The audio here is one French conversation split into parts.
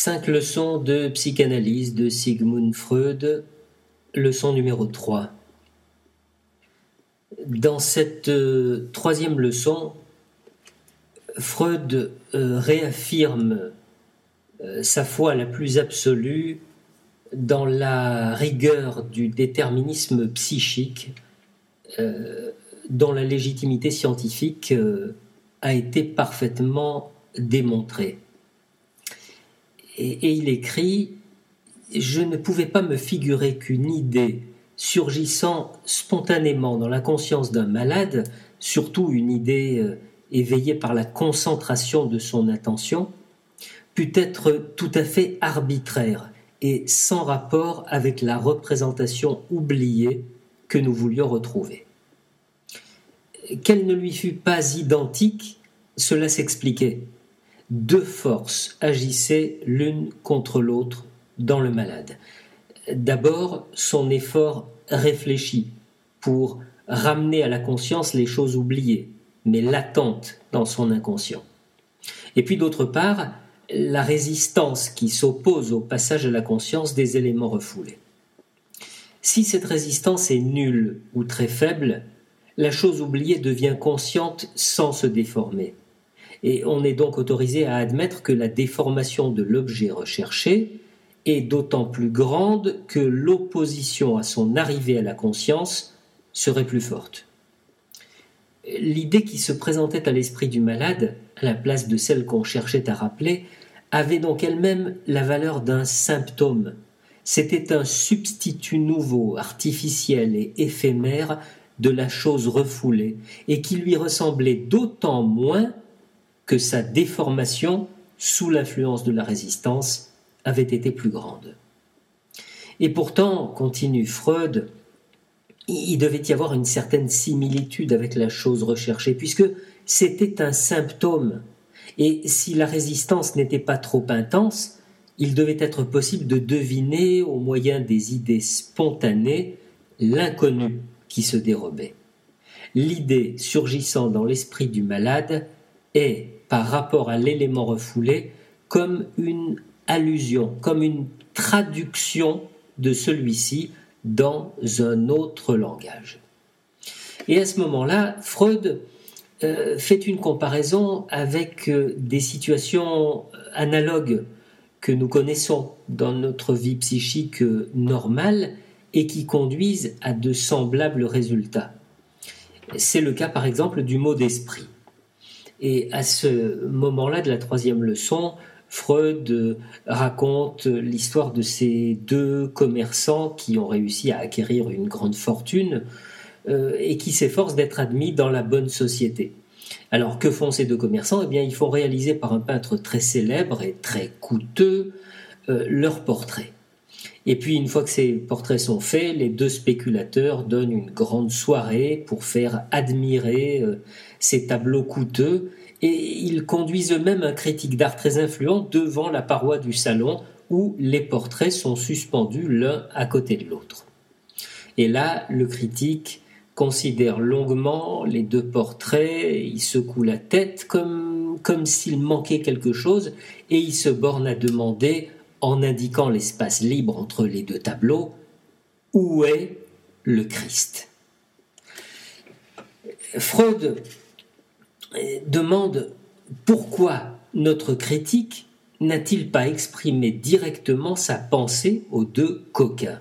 Cinq leçons de psychanalyse de Sigmund Freud, leçon numéro 3. Dans cette euh, troisième leçon, Freud euh, réaffirme euh, sa foi la plus absolue dans la rigueur du déterminisme psychique dont la légitimité scientifique a été parfaitement démontrée. Et, il écrit Je ne pouvais pas me figurer qu'une idée surgissant spontanément dans la conscience d'un malade, surtout une idée euh, éveillée par la concentration de son attention, pût être tout à fait arbitraire et sans rapport avec la représentation oubliée que nous voulions retrouver. Qu'elle ne lui fût pas identique, cela s'expliquait deux forces agissaient l'une contre l'autre dans le malade. D'abord, son effort réfléchi pour ramener à la conscience les choses oubliées, mais latentes dans son inconscient. Et puis d'autre part, la résistance qui s'oppose au passage à la conscience des éléments refoulés. Si cette résistance est nulle ou très faible, la chose oubliée devient consciente sans se déformer et on est donc autorisé à admettre que la déformation de l'objet recherché est d'autant plus grande que l'opposition à son arrivée à la conscience serait plus forte. L'idée qui se présentait à l'esprit du malade, à la place de celle qu'on cherchait à rappeler, avait donc elle-même la valeur d'un symptôme. C'était un substitut nouveau, artificiel et éphémère de la chose refoulée, et qui lui ressemblait d'autant moins que sa déformation, sous l'influence de la résistance, avait été plus grande. Et pourtant, continue Freud, il devait y avoir une certaine similitude avec la chose recherchée, puisque c'était un symptôme. Et si la résistance n'était pas trop intense, il devait être possible de deviner, au moyen des idées spontanées, l'inconnu qui se dérobait. L'idée surgissant dans l'esprit du malade est, par rapport à l'élément refoulé comme une allusion, comme une traduction de celui-ci dans un autre langage. Et à ce moment-là, Freud euh, fait une comparaison avec euh, des situations analogues que nous connaissons dans notre vie psychique normale et qui conduisent à de semblables résultats. C'est le cas par exemple du mot d'esprit. Et à ce moment-là de la troisième leçon, Freud euh, raconte l'histoire de ces deux commerçants qui ont réussi à acquérir une grande fortune euh, et qui s'efforcent d'être admis dans la bonne société. Alors que font ces deux commerçants? Eh bien, ils font réaliser par un peintre très célèbre et très coûteux euh, leurs portraits. Et puis, une fois que ces portraits sont faits, les deux spéculateurs donnent une grande soirée pour faire admirer euh, ces tableaux coûteux et ils conduisent eux-mêmes un critique d'art très influent devant la paroi du salon où les portraits sont suspendus l'un à côté de l'autre. Et là, le critique considère longuement les deux portraits, il secoue la tête comme, comme s'il manquait quelque chose et il se borne à demander en indiquant l'espace libre entre les deux tableaux, où est le Christ Freud demande pourquoi notre critique n'a-t-il pas exprimé directement sa pensée aux deux coquins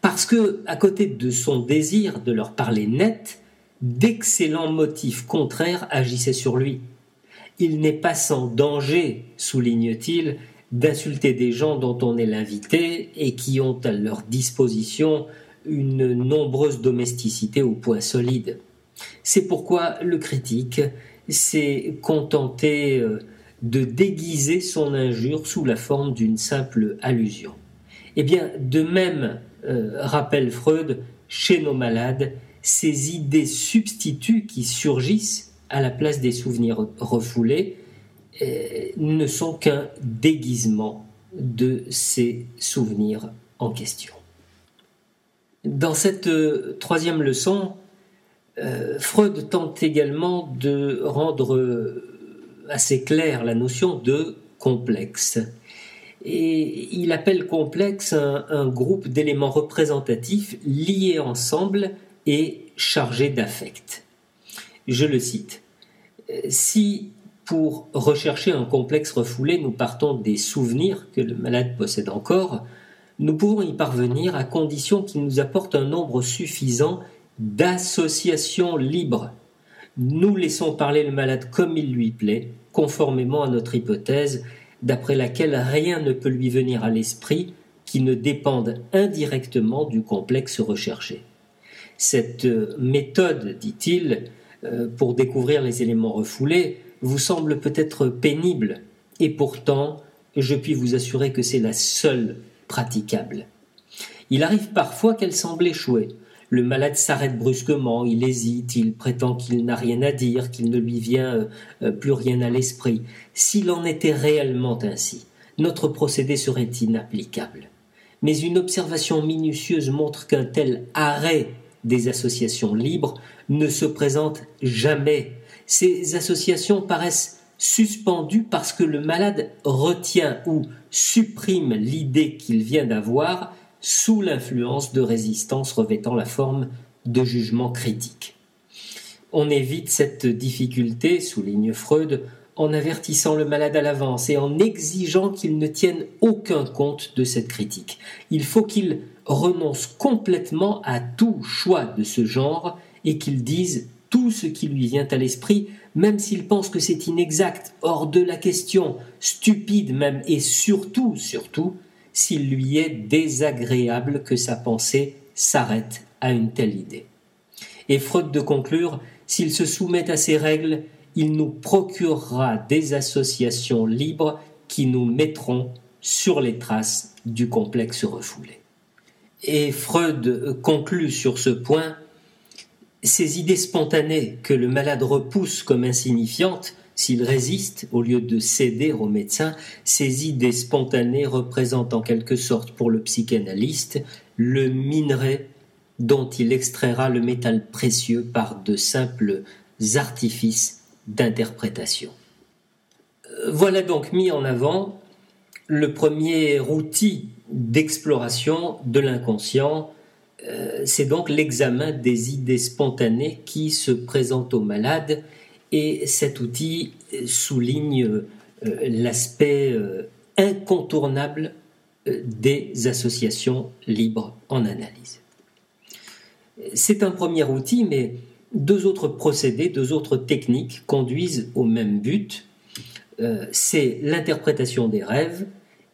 Parce que, à côté de son désir de leur parler net, d'excellents motifs contraires agissaient sur lui. Il n'est pas sans danger, souligne-t-il, d'insulter des gens dont on est l'invité et qui ont à leur disposition une nombreuse domesticité au point solide. C'est pourquoi le critique s'est contenté euh, de déguiser son injure sous la forme d'une simple allusion. Eh bien, de même, euh, rappelle Freud, chez nos malades, ces idées substituts qui surgissent à la place des souvenirs refoulés ne sont qu'un déguisement de ces souvenirs en question. Dans cette euh, troisième leçon, euh, Freud tente également de rendre assez claire la notion de complexe. et il appelle complexe un, groupe d'éléments représentatifs liés ensemble et chargés d'affect. Je le cite. Si pour rechercher un complexe refoulé, nous partons des souvenirs que le malade possède encore, nous pouvons y parvenir à condition qu'il nous apporte un nombre suffisant d'associations libres. Nous laissons parler le malade comme il lui plaît, conformément à notre hypothèse, d'après laquelle rien ne peut lui venir à l'esprit qui ne dépende indirectement du complexe recherché. Cette méthode, dit-il, euh, pour découvrir les éléments refoulés, vous semble peut-être pénible, et pourtant, je puis vous assurer que c'est la seule praticable. Il arrive parfois qu'elle semble échouer. Le malade s'arrête brusquement, il hésite, il prétend qu'il n'a rien à dire, qu'il ne lui vient euh, plus rien à l'esprit. S'il en était réellement ainsi, notre procédé serait inapplicable. Mais une observation minutieuse montre qu'un tel arrêt des associations libres ne se présente jamais ces associations paraissent suspendues parce que le malade retient ou supprime l'idée qu'il vient d'avoir sous l'influence de résistance revêtant la forme de jugement critique. On évite cette difficulté, souligne Freud, en avertissant le malade à l'avance et en exigeant qu'il ne tienne aucun compte de cette critique. Il faut qu'il renonce complètement à tout choix de ce genre et qu'il dise tout ce qui lui vient à l'esprit, même s'il pense que c'est inexact, hors de la question, stupide même, et surtout, surtout, s'il lui est désagréable que sa pensée s'arrête à une telle idée. Et Freud de conclure, s'il se soumet à ces règles, il nous procurera des associations libres qui nous mettront sur les traces du complexe refoulé. Et Freud conclut sur ce point ces idées spontanées que le malade repousse comme insignifiantes, s'il résiste au lieu de céder au médecin, ces idées spontanées représentent en quelque sorte pour le psychanalyste le minerai dont il extraira le métal précieux par de simples artifices d'interprétation. Voilà donc mis en avant le premier outil d'exploration de l'inconscient euh, c'est donc l'examen des idées spontanées qui se présentent aux malades et cet outil souligne euh, l'aspect euh, incontournable des associations libres en analyse. C'est un premier outil, mais deux autres procédés, deux autres techniques conduisent au même but. c'est l'interprétation des rêves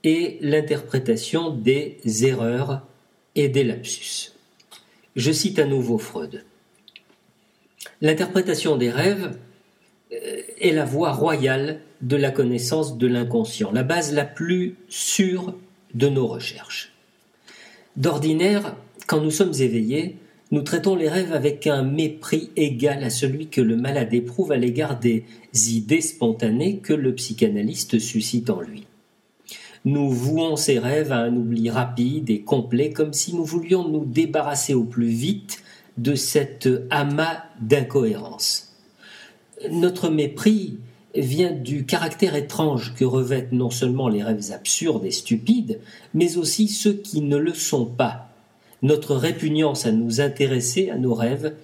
et l'interprétation des erreurs et des lapsus. Je cite à nouveau Freud. L'interprétation des rêves euh, est la voie royale de la connaissance de l'inconscient, la base la plus sûre de nos recherches. D'ordinaire, quand nous sommes éveillés, nous traitons les rêves avec un mépris égal à celui que le malade éprouve à l'égard des idées spontanées que le psychanalyste suscite en lui. Nous vouons ces rêves à un oubli rapide et complet, comme si nous voulions nous débarrasser au plus vite de cet amas d'incohérence. Notre mépris vient du caractère étrange que revêtent non seulement les rêves absurdes et stupides, mais aussi ceux qui ne le sont pas. Notre répugnance à nous intéresser à nos rêves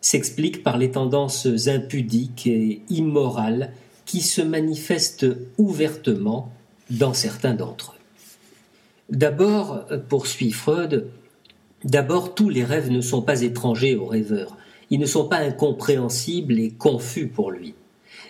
s'explique par les tendances impudiques et immorales qui se manifestent ouvertement dans certains d'entre eux. D'abord, poursuit Freud, d'abord tous les rêves ne sont pas étrangers au rêveur, ils ne sont pas incompréhensibles et confus pour lui.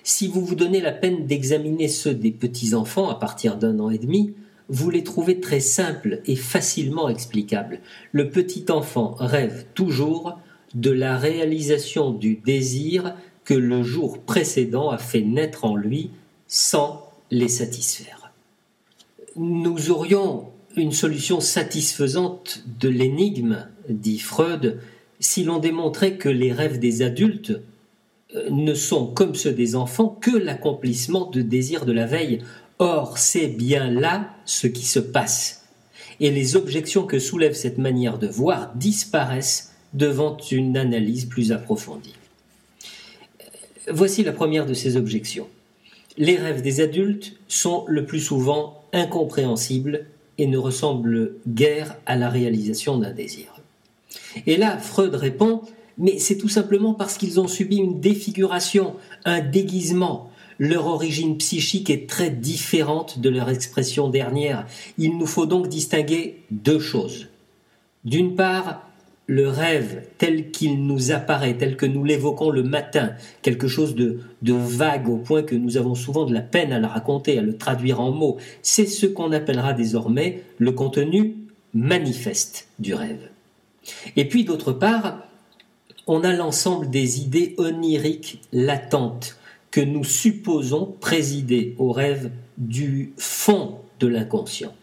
Si vous vous donnez la peine d'examiner ceux des petits-enfants à partir d'un an et demi, vous les trouvez très simples et facilement explicables. Le petit enfant rêve toujours de la réalisation du désir que le jour précédent a fait naître en lui sans les satisfaire nous aurions une solution satisfaisante de l'énigme, dit Freud, si l'on démontrait que les rêves des adultes euh, ne sont, comme ceux des enfants, que l'accomplissement de désirs de la veille. Or, c'est bien là ce qui se passe. Et les objections que soulève cette manière de voir disparaissent devant une analyse plus approfondie. Voici la première de ces objections. Les rêves des adultes sont le plus souvent incompréhensibles et ne ressemblent guère à la réalisation d'un désir. Et là, Freud répond, mais c'est tout simplement parce qu'ils ont subi une défiguration, un déguisement. Leur origine psychique est très différente de leur expression dernière. Il nous faut donc distinguer deux choses. D'une part, le rêve tel qu'il nous apparaît, tel que nous l'évoquons le matin, quelque chose de, vague au point que nous avons souvent de la peine à le raconter, à le traduire en mots, c'est ce qu'on appellera désormais le contenu manifeste du rêve. Et puis d'autre part, on a l'ensemble des idées oniriques latentes que nous supposons présider au rêve du fond de l'inconscient.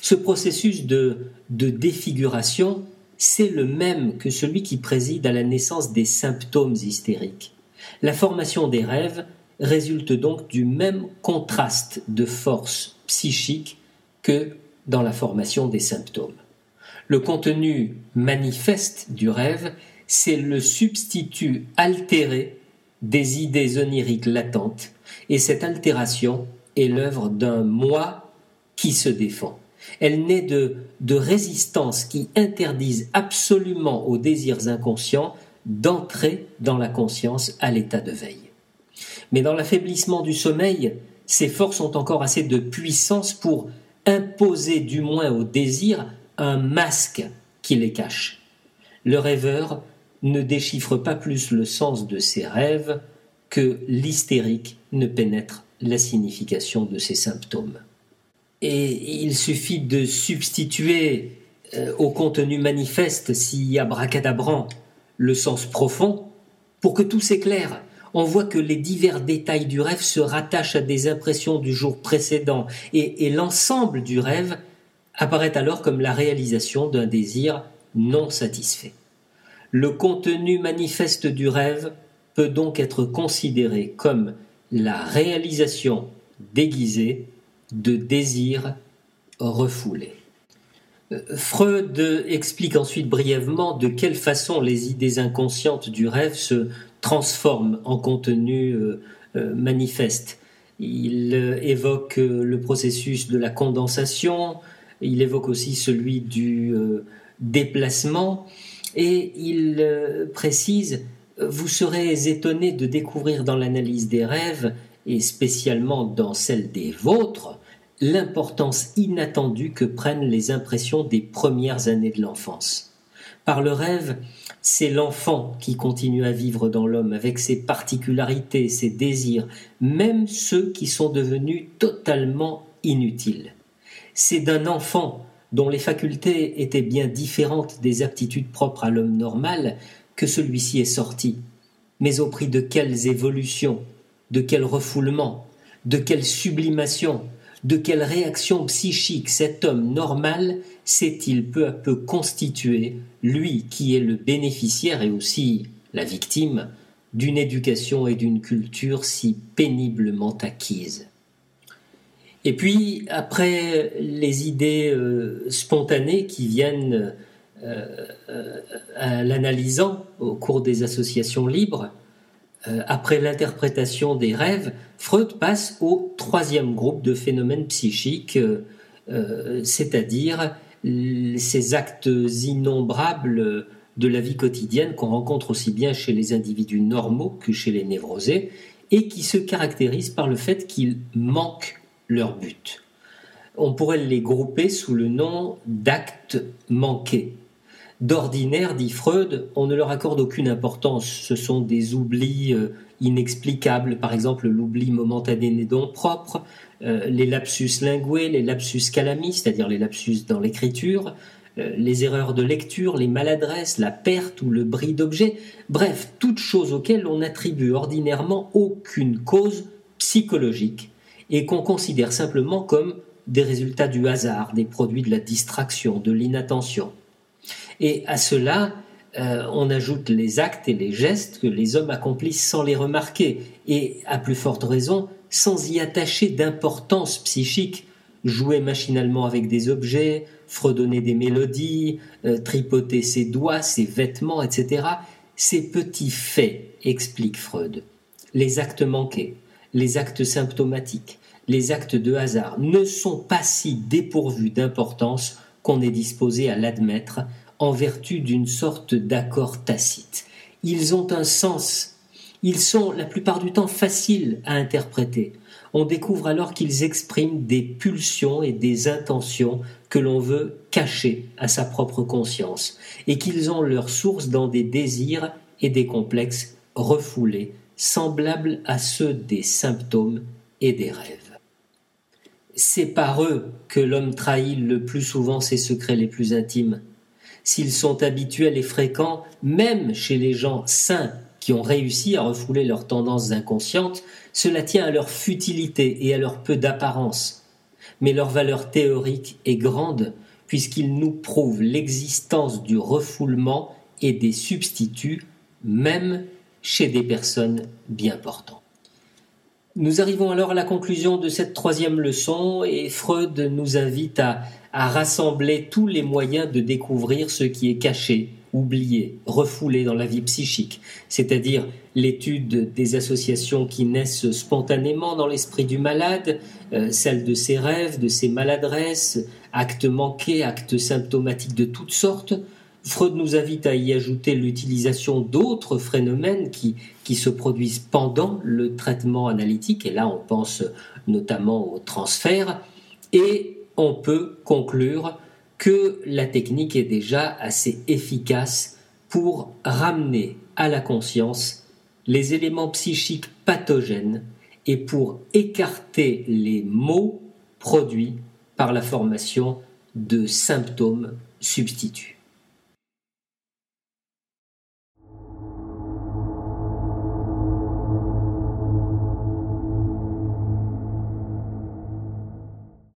Ce processus de défiguration, c'est le même que celui qui préside à la naissance des symptômes hystériques. La formation des rêves résulte donc du même contraste de force psychique que dans la formation des symptômes. Le contenu manifeste du rêve, c'est le substitut altéré des idées oniriques latentes, et cette altération est l'œuvre d'un moi qui se défend. Elle naît de, de résistances qui interdisent absolument aux désirs inconscients d'entrer dans la conscience à l'état de veille. Mais dans l'affaiblissement du sommeil, ces forces ont encore assez de puissance pour imposer du moins aux désirs un masque qui les cache. Le rêveur ne déchiffre pas plus le sens de ses rêves que l'hystérique ne pénètre la signification de ses symptômes. Et il suffit de substituer euh, au contenu manifeste, si abracadabrant, le sens profond, pour que tout s'éclaire. On voit que les divers détails du rêve se rattachent à des impressions du jour précédent, et l'ensemble du rêve apparaît alors comme la réalisation d'un désir non satisfait. Le contenu manifeste du rêve peut donc être considéré comme la réalisation déguisée de désirs refoulés. Euh, Freud explique ensuite brièvement de quelle façon les idées inconscientes du rêve se transforment en contenu euh, euh, manifeste. Il évoque le processus de la condensation, il évoque aussi celui du déplacement et il précise Vous serez étonné de découvrir dans l'analyse des rêves, et spécialement dans celle des vôtres, l'importance inattendue que prennent les impressions des premières années de l'enfance. Par le rêve, c'est l'enfant qui continue à vivre dans l'homme avec ses particularités, ses désirs, même ceux qui sont devenus totalement inutiles c'est d'un enfant dont les facultés étaient bien différentes des aptitudes propres à l'homme normal que celui-ci est sorti. Mais au prix de quelles évolutions, de quel refoulement, de quelle sublimation, de quelle réaction psychique cet homme normal s'est-il peu à peu constitué, lui qui est le bénéficiaire et aussi la victime d'une éducation et d'une culture si péniblement acquises. Et puis, après les idées euh, spontanées qui viennent euh, euh, à l'analysant au cours des associations libres, après l'interprétation des rêves, Freud passe au troisième groupe de phénomènes psychiques, c'est-à-dire ces actes innombrables de la vie quotidienne qu'on rencontre aussi bien chez les individus normaux que chez les névrosés, et qui se caractérisent par le fait qu'ils manquent leur but. On pourrait les grouper sous le nom d'actes manqués. D'ordinaire, dit Freud, on ne leur accorde aucune importance. Ce sont des oublis euh, inexplicables, par exemple l'oubli momentané des dons propres, euh, les lapsus lingués, les lapsus calamis, c'est-à-dire les lapsus dans l'écriture, euh, les erreurs de lecture, les maladresses, la perte ou le bris d'objets, bref, toutes choses auxquelles on n'attribue ordinairement aucune cause psychologique et qu'on considère simplement comme des résultats du hasard, des produits de la distraction, de l'inattention. Et à cela, euh, on ajoute les actes et les gestes que les hommes accomplissent sans les remarquer, et à plus forte raison, sans y attacher d'importance psychique, jouer machinalement avec des objets, fredonner des mélodies, euh, tripoter ses doigts, ses vêtements, etc. Ces petits faits, explique Freud, les actes manqués, les actes symptomatiques, les actes de hasard ne sont pas si dépourvus d'importance qu'on est disposé à l'admettre en vertu d'une sorte d'accord tacite. Ils ont un sens, ils sont la plupart du temps faciles à interpréter. On découvre alors qu'ils expriment des pulsions et des intentions que l'on veut cacher à sa propre conscience, et qu'ils ont leur source dans des désirs et des complexes refoulés, semblables à ceux des symptômes et des rêves. C'est par eux que l'homme trahit le plus souvent ses secrets les plus intimes. S'ils sont habituels et fréquents, même chez les gens sains qui ont réussi à refouler leurs tendances inconscientes, cela tient à leur futilité et à leur peu d'apparence. Mais leur valeur théorique est grande puisqu'ils nous prouvent l'existence du refoulement et des substituts, même chez des personnes bien portantes. Nous arrivons alors à la conclusion de cette troisième leçon et Freud nous invite à, rassembler tous les moyens de découvrir ce qui est caché, oublié, refoulé dans la vie psychique, c'est-à-dire l'étude des associations qui naissent spontanément dans l'esprit du malade, euh, celle de ses rêves, de ses maladresses, actes manqués, actes symptomatiques de toutes sortes. Freud nous invite à y ajouter l'utilisation d'autres phénomènes qui, se produisent pendant le traitement analytique, et là on pense notamment au transfert, et on peut conclure que la technique est déjà assez efficace pour ramener à la conscience les éléments psychiques pathogènes et pour écarter les maux produits par la formation de symptômes substituts.